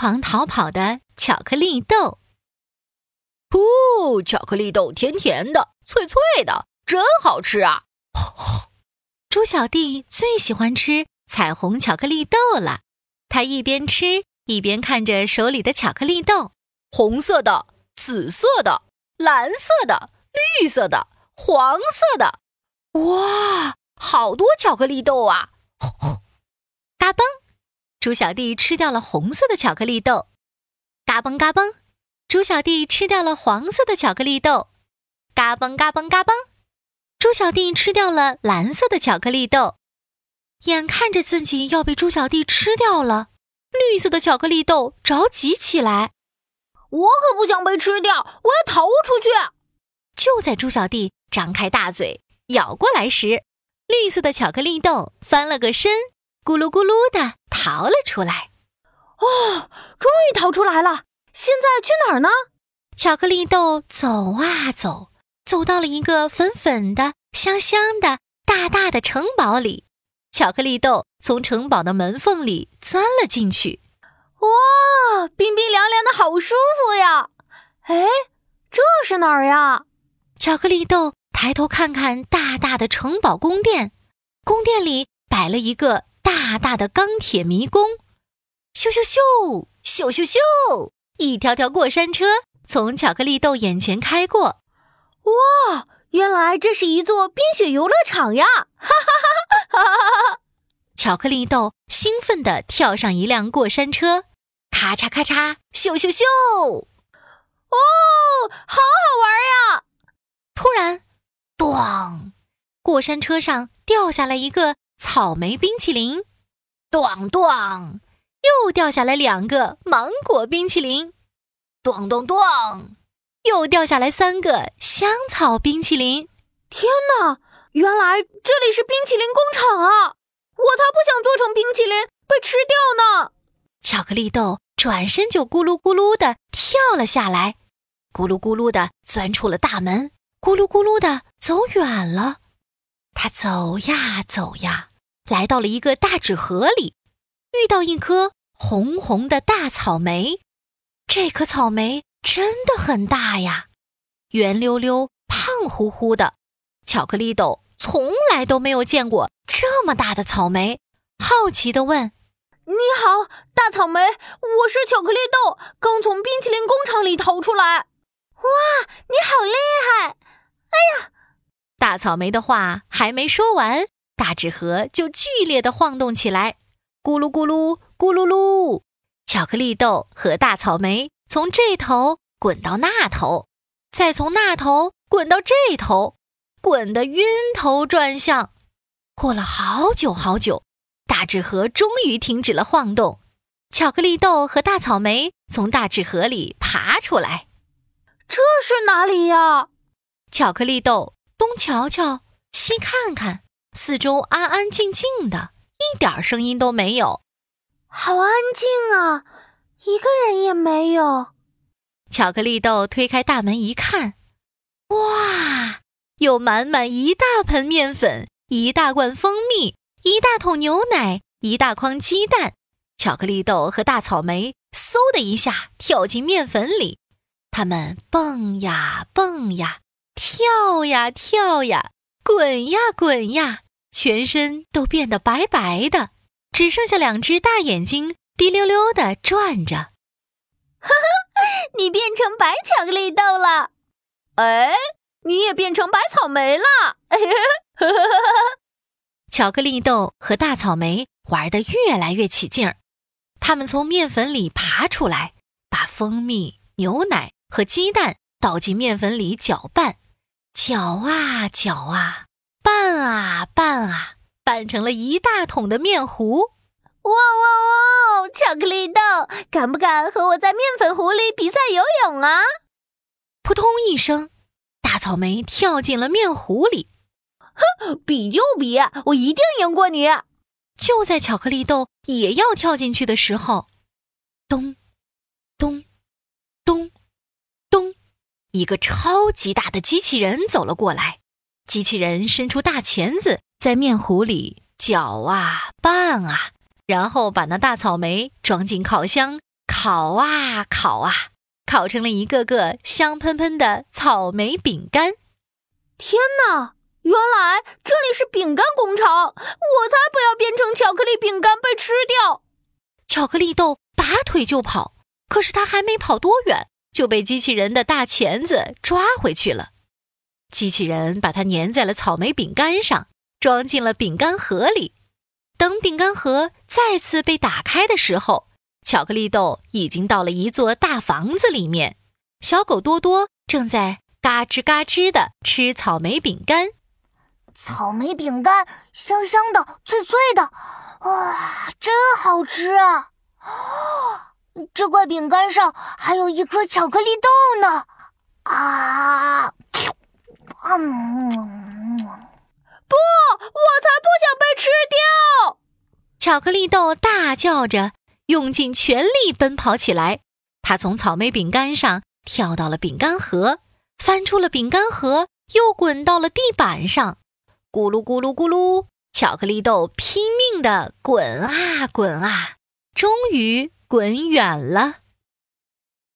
狂逃跑的巧克力豆。噗！巧克力豆甜甜的，脆脆的，真好吃啊！猪小弟最喜欢吃彩虹巧克力豆了，他一边吃一边看着手里的巧克力豆，红色的、紫色的、蓝色的、绿色的、黄色的，哇，好多巧克力豆啊！嘎嘣，猪小弟吃掉了红色的巧克力豆，嘎嘣嘎嘣。猪小弟吃掉了黄色的巧克力豆，嘎嘣嘎嘣嘎嘣。猪小弟吃掉了蓝色的巧克力豆，眼看着自己要被猪小弟吃掉了，绿色的巧克力豆着急起来。我可不想被吃掉，我要逃出去！就在猪小弟张开大嘴咬过来时，绿色的巧克力豆翻了个身，咕噜咕噜的逃了出来。哦，终于逃出来了！现在去哪儿呢？巧克力豆走啊走，走到了一个粉粉的、香香的、大大的城堡里。巧克力豆从城堡的门缝里钻了进去。哇，冰冰凉凉的好舒服呀！哎，这是哪儿呀？巧克力豆抬头看看大大的城堡宫殿，宫殿里摆了一个大大的钢铁迷宫。咻咻咻，咻咻咻。一条条过山车从巧克力豆眼前开过，哇！原来这是一座冰雪游乐场呀！哈哈哈哈哈哈！巧克力豆兴奋地跳上一辆过山车，咔嚓咔嚓，咻咻咻！哦，好好玩呀！突然，咚！过山车上掉下来一个草莓冰淇淋，咚咚！又掉下来两个芒果冰淇淋，咚咚咚！又掉下来三个香草冰淇淋。天哪！原来这里是冰淇淋工厂啊！我才不想做成冰淇淋被吃掉呢！巧克力豆转身就咕噜咕噜的跳了下来，咕噜咕噜的钻出了大门，咕噜咕噜的走远了。他走呀走呀，来到了一个大纸盒里。遇到一颗红红的大草莓，这颗草莓真的很大呀，圆溜溜、胖乎乎的。巧克力豆从来都没有见过这么大的草莓，好奇地问：“你好，大草莓，我是巧克力豆，刚从冰淇淋工厂里逃出来。”哇，你好厉害！哎呀，大草莓的话还没说完，大纸盒就剧烈的晃动起来。咕噜咕噜咕噜噜，巧克力豆和大草莓从这头滚到那头，再从那头滚到这头，滚得晕头转向。过了好久好久，大纸盒终于停止了晃动。巧克力豆和大草莓从大纸盒里爬出来。这是哪里呀？巧克力豆东瞧瞧，西看看，四周安安静静的。一点声音都没有，好安静啊，一个人也没有。巧克力豆推开大门一看，哇，有满满一大盆面粉，一大罐蜂蜜，一大桶牛奶，一大筐鸡蛋。巧克力豆和大草莓嗖的一下跳进面粉里，他们蹦呀蹦呀，跳呀跳呀，滚呀滚呀。全身都变得白白的，只剩下两只大眼睛滴溜溜的转着。哈哈，你变成白巧克力豆了！哎，你也变成白草莓了！巧克力豆和大草莓玩得越来越起劲儿，他们从面粉里爬出来，把蜂蜜、牛奶和鸡蛋倒进面粉里搅拌，搅啊搅啊。拌啊拌啊，拌成了一大桶的面糊！哇哇哇！巧克力豆，敢不敢和我在面粉糊里比赛游泳啊？扑通一声，大草莓跳进了面糊里。哼，比就比，我一定赢过你！就在巧克力豆也要跳进去的时候，咚咚咚咚，一个超级大的机器人走了过来。机器人伸出大钳子，在面糊里搅啊拌啊，然后把那大草莓装进烤箱，烤烤啊烤啊，烤成了一个个香喷喷的草莓饼干。天哪！原来这里是饼干工厂，我才不要变成巧克力饼干被吃掉！巧克力豆拔腿就跑，可是他还没跑多远，就被机器人的大钳子抓回去了。机器人把它粘在了草莓饼干上，装进了饼干盒里。等饼干盒再次被打开的时候，巧克力豆已经到了一座大房子里面。小狗多多正在嘎吱嘎吱地吃草莓饼干。草莓饼干香香的、脆脆的，哇，真好吃啊！这块饼干上还有一颗巧克力豆呢！啊！嗯，不，我才不想被吃掉！巧克力豆大叫着，用尽全力奔跑起来。他从草莓饼干上跳到了饼干盒，翻出了饼干盒，又滚到了地板上。咕噜咕噜咕噜，巧克力豆拼命地滚啊滚啊，终于滚远了。